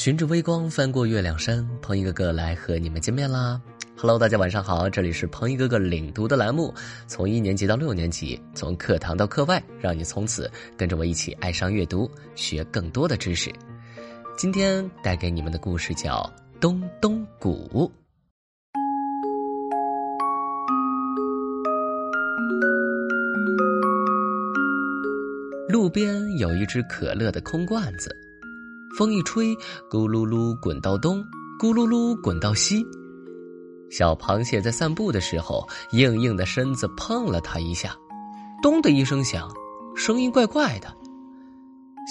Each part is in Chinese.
循着微光翻过月亮山，鹏一哥哥来和你们见面啦！Hello，大家晚上好，这里是鹏一哥哥领读的栏目，从一年级到六年级，从课堂到课外，让你从此跟着我一起爱上阅读，学更多的知识。今天带给你们的故事叫《东东鼓》。路边有一只可乐的空罐子。风一吹，咕噜噜滚到东，咕噜噜滚到西。小螃蟹在散步的时候，硬硬的身子碰了它一下，咚的一声响，声音怪怪的。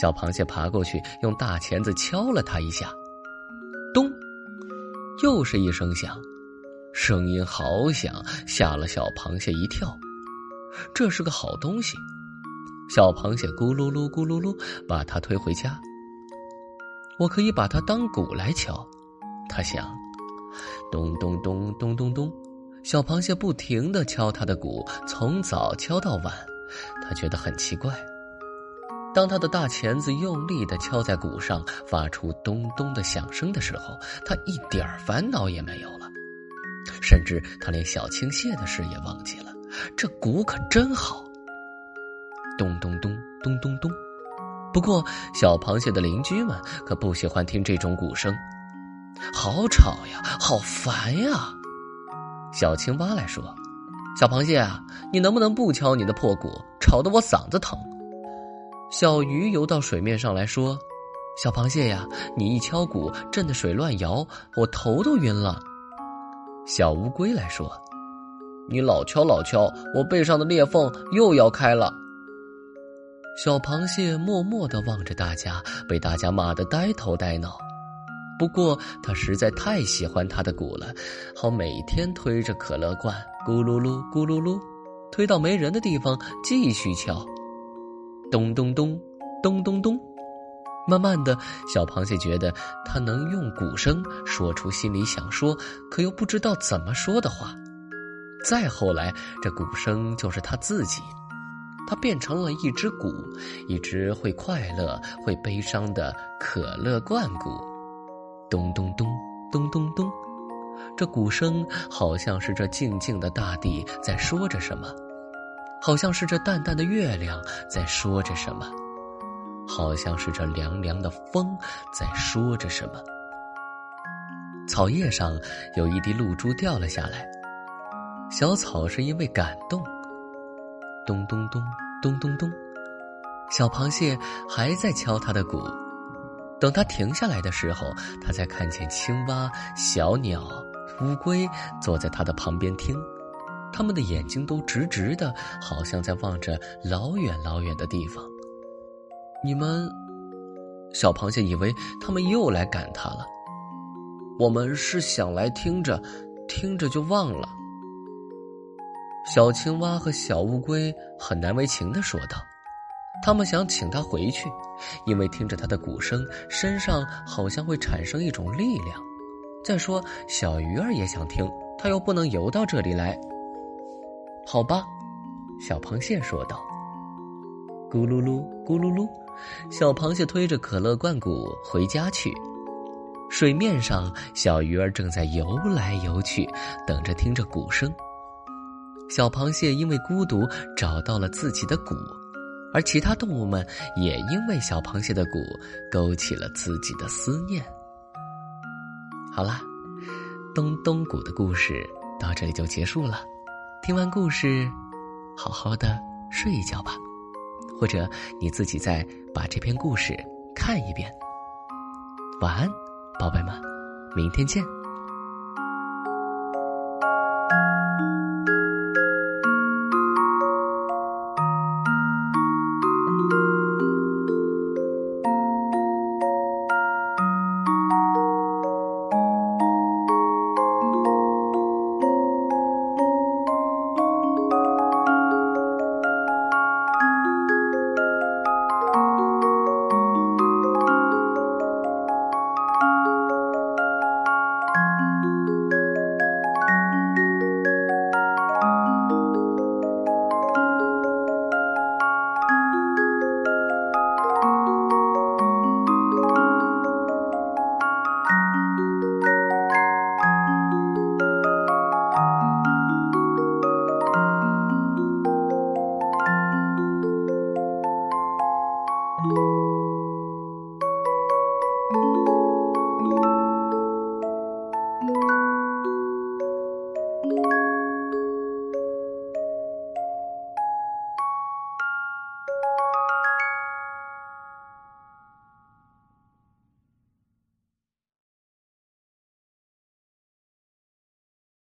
小螃蟹爬过去，用大钳子敲了它一下，咚，又是一声响，声音好响，吓了小螃蟹一跳。这是个好东西，小螃蟹咕噜噜咕噜噜把它推回家。我可以把它当鼓来敲，他想，咚咚咚咚咚咚，小螃蟹不停的敲它的鼓，从早敲到晚，他觉得很奇怪。当他的大钳子用力的敲在鼓上，发出咚咚的响声的时候，他一点烦恼也没有了，甚至他连小青蟹的事也忘记了。这鼓可真好，咚咚咚咚咚咚。不过，小螃蟹的邻居们可不喜欢听这种鼓声，好吵呀，好烦呀。小青蛙来说：“小螃蟹啊，你能不能不敲你的破鼓，吵得我嗓子疼？”小鱼游到水面上来说：“小螃蟹呀，你一敲鼓，震得水乱摇，我头都晕了。”小乌龟来说：“你老敲老敲，我背上的裂缝又要开了。”小螃蟹默默的望着大家，被大家骂得呆头呆脑。不过他实在太喜欢他的鼓了，好每天推着可乐罐，咕噜噜咕噜噜，推到没人的地方继续敲，咚咚咚，咚咚咚。慢慢的小螃蟹觉得他能用鼓声说出心里想说可又不知道怎么说的话。再后来，这鼓声就是他自己。它变成了一只鼓，一只会快乐、会悲伤的可乐罐鼓，咚咚咚，咚咚咚。这鼓声好像是这静静的大地在说着什么，好像是这淡淡的月亮在说着什么，好像是这凉凉的风在说着什么。草叶上有一滴露珠掉了下来，小草是因为感动。咚咚咚，咚咚咚，小螃蟹还在敲它的鼓。等它停下来的时候，它才看见青蛙、小鸟、乌龟坐在它的旁边听，他们的眼睛都直直的，好像在望着老远老远的地方。你们，小螃蟹以为他们又来赶它了。我们是想来听着，听着就忘了。小青蛙和小乌龟很难为情的说道：“他们想请他回去，因为听着他的鼓声，身上好像会产生一种力量。再说，小鱼儿也想听，它又不能游到这里来。”好吧，小螃蟹说道。咕噜噜，咕噜噜，小螃蟹推着可乐罐鼓回家去。水面上，小鱼儿正在游来游去，等着听着鼓声。小螃蟹因为孤独找到了自己的鼓，而其他动物们也因为小螃蟹的鼓勾起了自己的思念。好啦，东东鼓的故事到这里就结束了。听完故事，好好的睡一觉吧，或者你自己再把这篇故事看一遍。晚安，宝贝们，明天见。